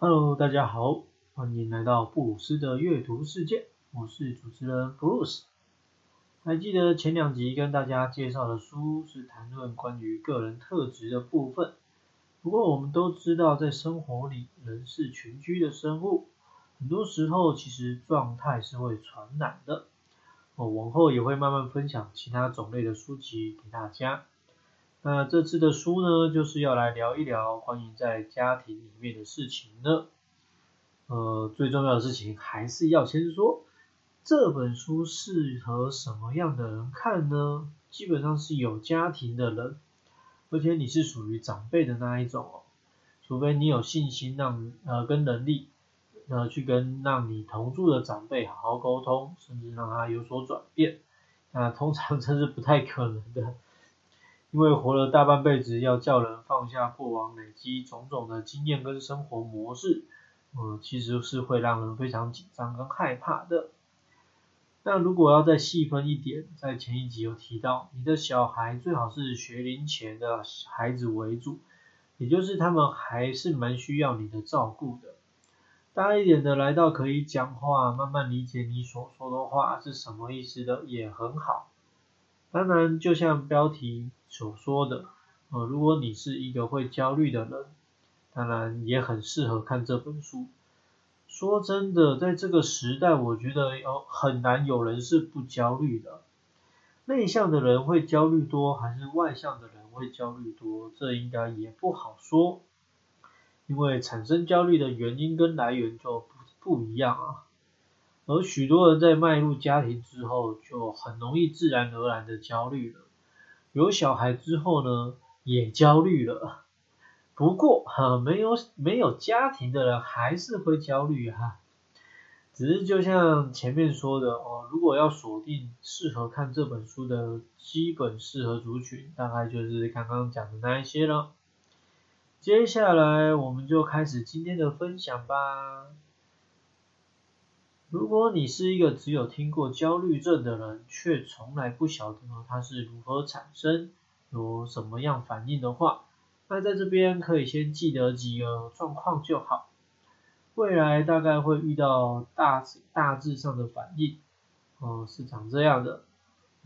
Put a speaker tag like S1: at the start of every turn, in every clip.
S1: Hello，大家好，欢迎来到布鲁斯的阅读世界，我是主持人布鲁斯。还记得前两集跟大家介绍的书是谈论关于个人特质的部分。不过我们都知道，在生活里，人是群居的生物，很多时候其实状态是会传染的。我往后也会慢慢分享其他种类的书籍给大家。那这次的书呢，就是要来聊一聊关于在家庭里面的事情呢。呃，最重要的事情还是要先说，这本书适合什么样的人看呢？基本上是有家庭的人，而且你是属于长辈的那一种哦。除非你有信心让呃跟能力呃去跟让你同住的长辈好好沟通，甚至让他有所转变，那通常 这是不太可能的。因为活了大半辈子，要叫人放下过往累积种种的经验跟生活模式，嗯，其实是会让人非常紧张跟害怕的。那如果要再细分一点，在前一集有提到，你的小孩最好是学龄前的孩子为主，也就是他们还是蛮需要你的照顾的。大一点的来到可以讲话，慢慢理解你所说的话是什么意思的，也很好。当然，就像标题所说的，呃，如果你是一个会焦虑的人，当然也很适合看这本书。说真的，在这个时代，我觉得有很难有人是不焦虑的。内向的人会焦虑多，还是外向的人会焦虑多？这应该也不好说，因为产生焦虑的原因跟来源就不不一样啊。而许多人在迈入家庭之后，就很容易自然而然的焦虑了。有小孩之后呢，也焦虑了。不过哈，没有没有家庭的人还是会焦虑哈。只是就像前面说的哦，如果要锁定适合看这本书的基本适合族群，大概就是刚刚讲的那一些了。接下来我们就开始今天的分享吧。如果你是一个只有听过焦虑症的人，却从来不晓得呢它是如何产生、有什么样反应的话，那在这边可以先记得几个状况就好。未来大概会遇到大大致上的反应，哦，是长这样的，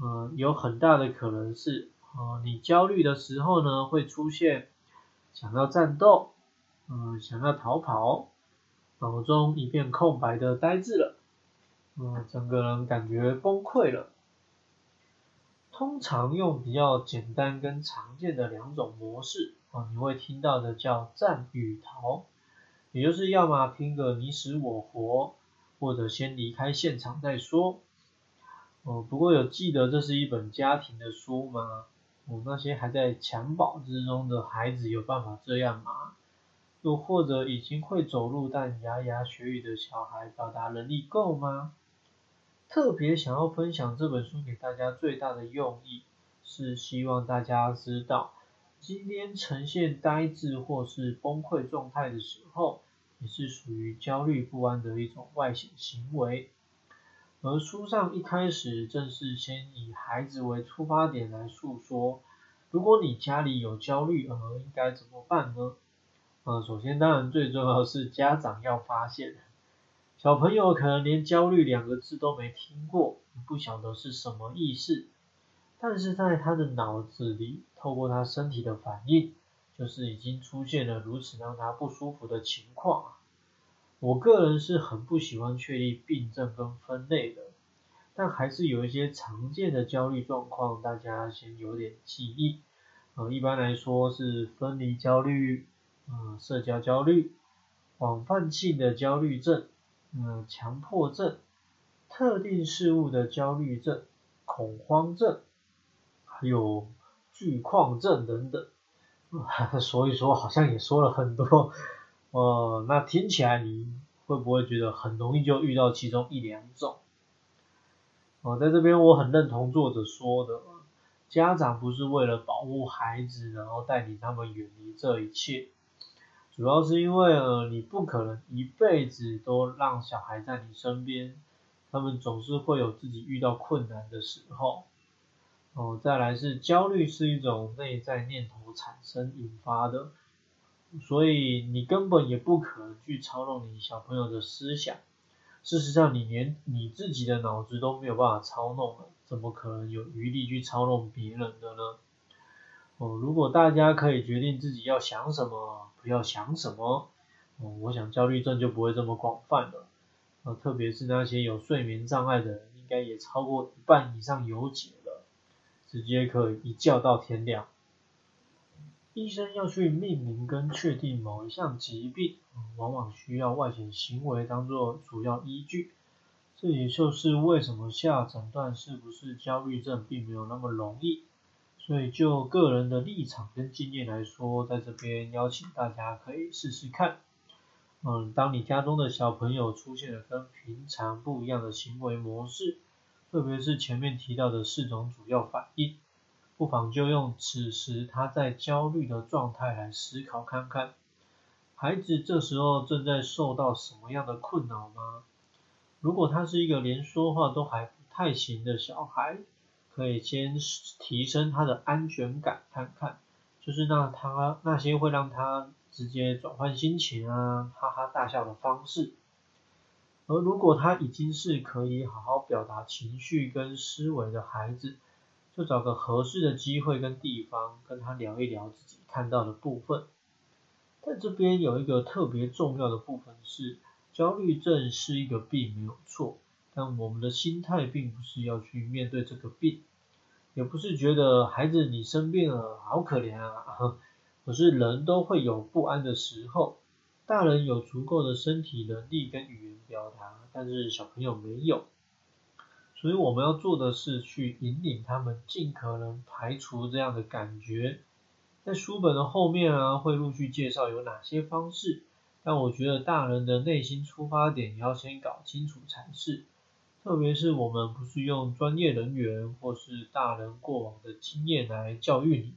S1: 嗯，有很大的可能是，哦，你焦虑的时候呢，会出现想要战斗，嗯，想要逃跑。脑中一片空白的呆滞了，嗯，整个人感觉崩溃了。通常用比较简单跟常见的两种模式，啊，你会听到的叫战与逃，也就是要么拼个你死我活，或者先离开现场再说。哦，不过有记得这是一本家庭的书吗？哦，那些还在襁褓之中的孩子有办法这样吗？又或者已经会走路但牙牙学语的小孩，表达能力够吗？特别想要分享这本书给大家最大的用意，是希望大家知道，今天呈现呆滞或是崩溃状态的时候，也是属于焦虑不安的一种外显行为。而书上一开始正是先以孩子为出发点来诉说，如果你家里有焦虑儿，应该怎么办呢？呃，首先当然最重要是家长要发现，小朋友可能连焦虑两个字都没听过，不晓得是什么意思，但是在他的脑子里，透过他身体的反应，就是已经出现了如此让他不舒服的情况。我个人是很不喜欢确立病症跟分类的，但还是有一些常见的焦虑状况，大家先有点记忆。呃，一般来说是分离焦虑。嗯，社交焦虑、广泛性的焦虑症、嗯，强迫症、特定事物的焦虑症、恐慌症，还有巨矿症等等。所以说好像也说了很多，哦，那听起来你会不会觉得很容易就遇到其中一两种？哦，在这边我很认同作者说的，家长不是为了保护孩子，然后带领他们远离这一切。主要是因为呃，你不可能一辈子都让小孩在你身边，他们总是会有自己遇到困难的时候。哦，再来是焦虑是一种内在念头产生引发的，所以你根本也不可能去操弄你小朋友的思想。事实上，你连你自己的脑子都没有办法操弄了，怎么可能有余力去操弄别人的呢？哦，如果大家可以决定自己要想什么，不要想什么，哦，我想焦虑症就不会这么广泛了。呃，特别是那些有睡眠障碍的人，应该也超过一半以上有解了，直接可以一觉到天亮。医生要去命名跟确定某一项疾病，往往需要外显行为当做主要依据。这也就是为什么下诊断是不是焦虑症并没有那么容易。所以就个人的立场跟经验来说，在这边邀请大家可以试试看。嗯，当你家中的小朋友出现了跟平常不一样的行为模式，特别是前面提到的四种主要反应，不妨就用此时他在焦虑的状态来思考看看，孩子这时候正在受到什么样的困扰吗？如果他是一个连说话都还不太行的小孩，可以先提升他的安全感，看看，就是那他那些会让他直接转换心情啊，哈哈大笑的方式。而如果他已经是可以好好表达情绪跟思维的孩子，就找个合适的机会跟地方跟他聊一聊自己看到的部分。在这边有一个特别重要的部分是，焦虑症是一个病没有错。但我们的心态并不是要去面对这个病，也不是觉得孩子你生病了好可怜啊，可是人都会有不安的时候，大人有足够的身体能力跟语言表达，但是小朋友没有，所以我们要做的是去引领他们尽可能排除这样的感觉，在书本的后面啊会陆续介绍有哪些方式，但我觉得大人的内心出发点你要先搞清楚才是。特别是我们不是用专业人员或是大人过往的经验来教育你，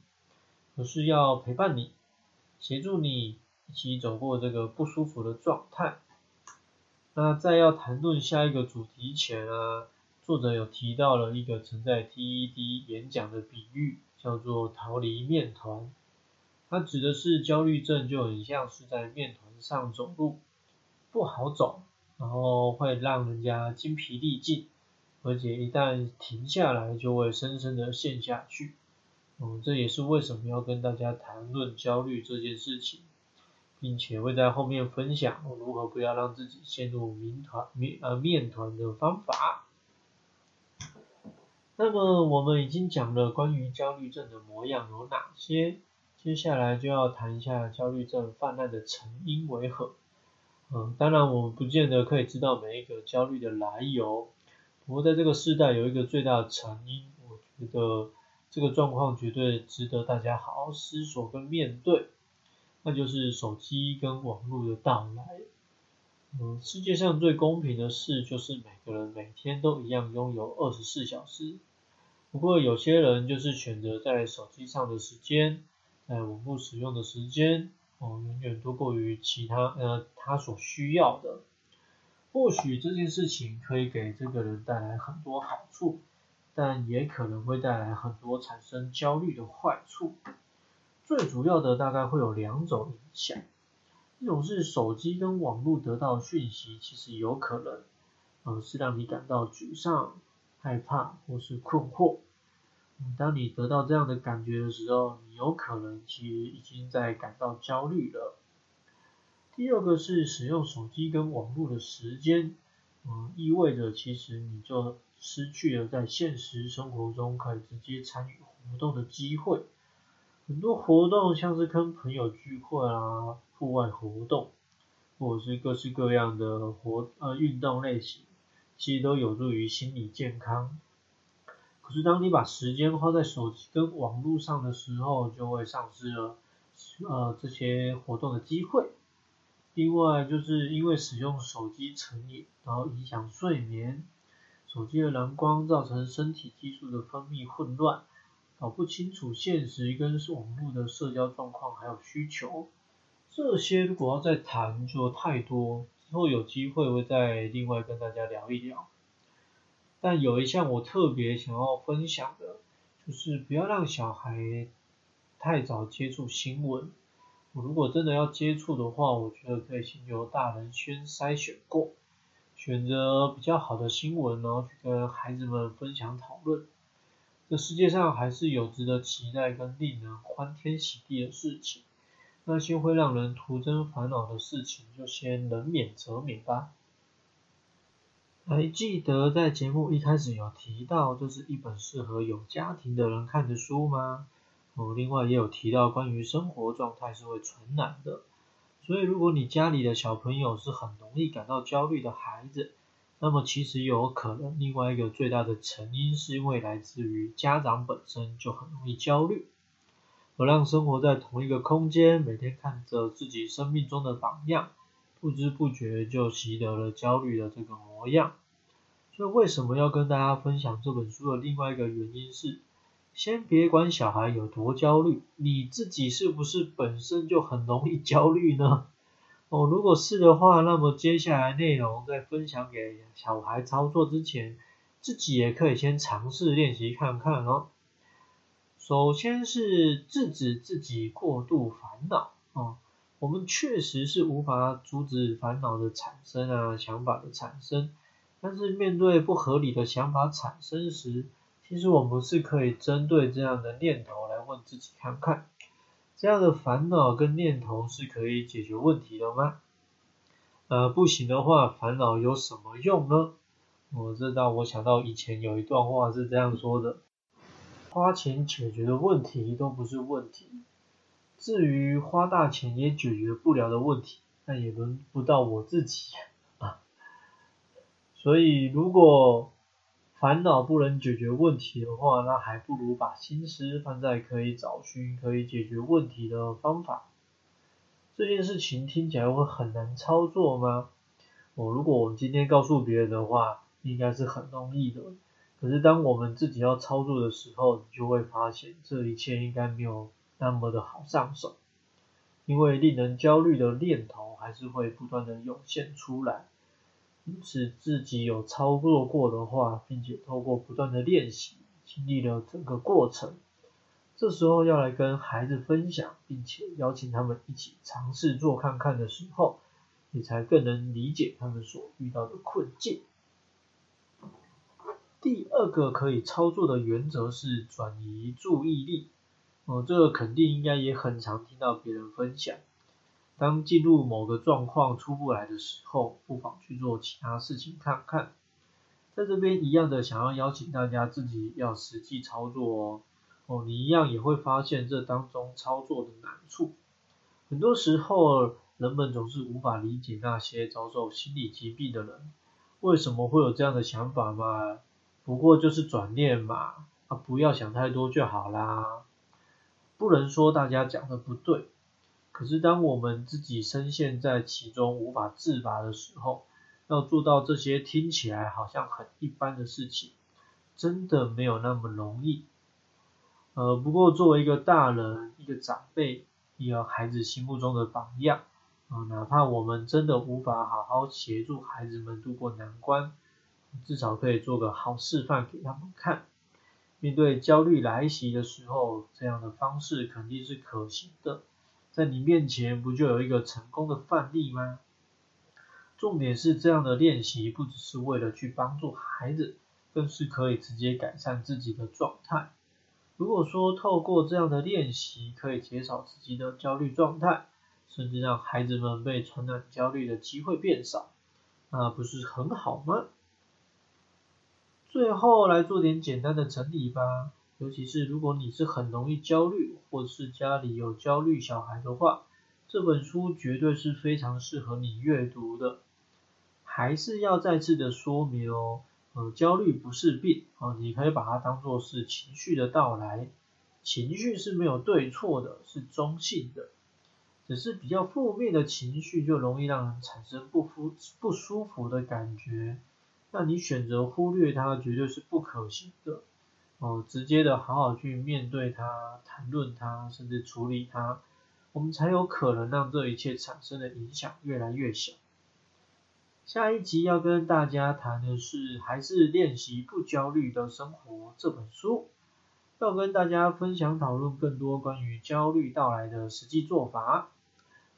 S1: 而是要陪伴你，协助你一起走过这个不舒服的状态。那在要谈论下一个主题前啊，作者有提到了一个曾在 TED 演讲的比喻，叫做逃离面团。它指的是焦虑症就很像是在面团上走路，不好走。然后会让人家精疲力尽，而且一旦停下来就会深深的陷下去。嗯，这也是为什么要跟大家谈论焦虑这件事情，并且会在后面分享如何不要让自己陷入面团面呃面团的方法。那么我们已经讲了关于焦虑症的模样有哪些，接下来就要谈一下焦虑症泛滥的成因为何。嗯，当然我们不见得可以知道每一个焦虑的来由，不过在这个时代有一个最大的成因，我觉得这个状况绝对值得大家好好思索跟面对，那就是手机跟网络的到来。嗯，世界上最公平的事就是每个人每天都一样拥有二十四小时，不过有些人就是选择在手机上的时间，在网络使用的时间。哦，远远多过于其他呃他所需要的。或许这件事情可以给这个人带来很多好处，但也可能会带来很多产生焦虑的坏处。最主要的大概会有两种影响，一种是手机跟网络得到讯息，其实有可能，呃是让你感到沮丧、害怕或是困惑。当你得到这样的感觉的时候，你有可能其实已经在感到焦虑了。第二个是使用手机跟网络的时间，嗯，意味着其实你就失去了在现实生活中可以直接参与活动的机会。很多活动像是跟朋友聚会啊、户外活动，或者是各式各样的活呃运动类型，其实都有助于心理健康。可是当你把时间花在手机跟网络上的时候，就会丧失了呃这些活动的机会。另外就是因为使用手机成瘾，然后影响睡眠，手机的蓝光造成身体激素的分泌混乱，搞不清楚现实跟网络的社交状况还有需求。这些如果要再谈就太多，之后有机会会再另外跟大家聊一聊。但有一项我特别想要分享的，就是不要让小孩太早接触新闻，如果真的要接触的话，我觉得可以先由大人先筛选过，选择比较好的新闻，然后去跟孩子们分享讨论。这世界上还是有值得期待跟令人欢天喜地的事情，那些会让人徒增烦恼的事情，就先能免则免吧。还记得在节目一开始有提到，这是一本适合有家庭的人看的书吗？哦，另外也有提到关于生活状态是会传染的，所以如果你家里的小朋友是很容易感到焦虑的孩子，那么其实有可能另外一个最大的成因是因为来自于家长本身就很容易焦虑，而让生活在同一个空间，每天看着自己生命中的榜样。不知不觉就习得了焦虑的这个模样。所以为什么要跟大家分享这本书的另外一个原因是，先别管小孩有多焦虑，你自己是不是本身就很容易焦虑呢？哦，如果是的话，那么接下来内容在分享给小孩操作之前，自己也可以先尝试练习看看哦。首先是制止自己过度烦恼哦。我们确实是无法阻止烦恼的产生啊，想法的产生。但是面对不合理的想法产生时，其实我们是可以针对这样的念头来问自己看看，这样的烦恼跟念头是可以解决问题的吗？呃，不行的话，烦恼有什么用呢？我知道我想到以前有一段话是这样说的：花钱解决的问题都不是问题。至于花大钱也解决不了的问题，那也轮不到我自己 啊。所以，如果烦恼不能解决问题的话，那还不如把心思放在可以找寻可以解决问题的方法。这件事情听起来会很难操作吗？哦，如果我们今天告诉别人的话，应该是很容易的。可是当我们自己要操作的时候，你就会发现这一切应该没有。那么的好上手，因为令人焦虑的念头还是会不断的涌现出来，因此自己有操作过的话，并且透过不断的练习，经历了整个过程，这时候要来跟孩子分享，并且邀请他们一起尝试做看看的时候，你才更能理解他们所遇到的困境。第二个可以操作的原则是转移注意力。哦，这个肯定应该也很常听到别人分享。当进入某个状况出不来的时候，不妨去做其他事情看看。在这边一样的，想要邀请大家自己要实际操作哦。哦，你一样也会发现这当中操作的难处。很多时候，人们总是无法理解那些遭受心理疾病的人为什么会有这样的想法嘛？不过就是转念嘛，啊，不要想太多就好啦。不能说大家讲的不对，可是当我们自己深陷在其中无法自拔的时候，要做到这些听起来好像很一般的事情，真的没有那么容易。呃，不过作为一个大人、一个长辈，一个孩子心目中的榜样，啊，哪怕我们真的无法好好协助孩子们度过难关，至少可以做个好示范给他们看。面对焦虑来袭的时候，这样的方式肯定是可行的。在你面前不就有一个成功的范例吗？重点是这样的练习不只是为了去帮助孩子，更是可以直接改善自己的状态。如果说透过这样的练习可以减少自己的焦虑状态，甚至让孩子们被传染焦虑的机会变少，那不是很好吗？最后来做点简单的整理吧，尤其是如果你是很容易焦虑，或是家里有焦虑小孩的话，这本书绝对是非常适合你阅读的。还是要再次的说明哦，呃，焦虑不是病哦，你可以把它当做是情绪的到来，情绪是没有对错的，是中性的，只是比较负面的情绪就容易让人产生不舒不舒服的感觉。那你选择忽略它，绝对是不可行的。哦，直接的好好去面对它，谈论它，甚至处理它，我们才有可能让这一切产生的影响越来越小。下一集要跟大家谈的是，还是练习不焦虑的生活这本书，要跟大家分享讨论更多关于焦虑到来的实际做法。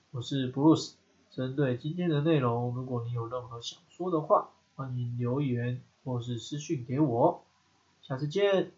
S1: 我是 Bruce。针对今天的内容，如果你有任何想说的话，欢迎留言或是私讯给我。下次见。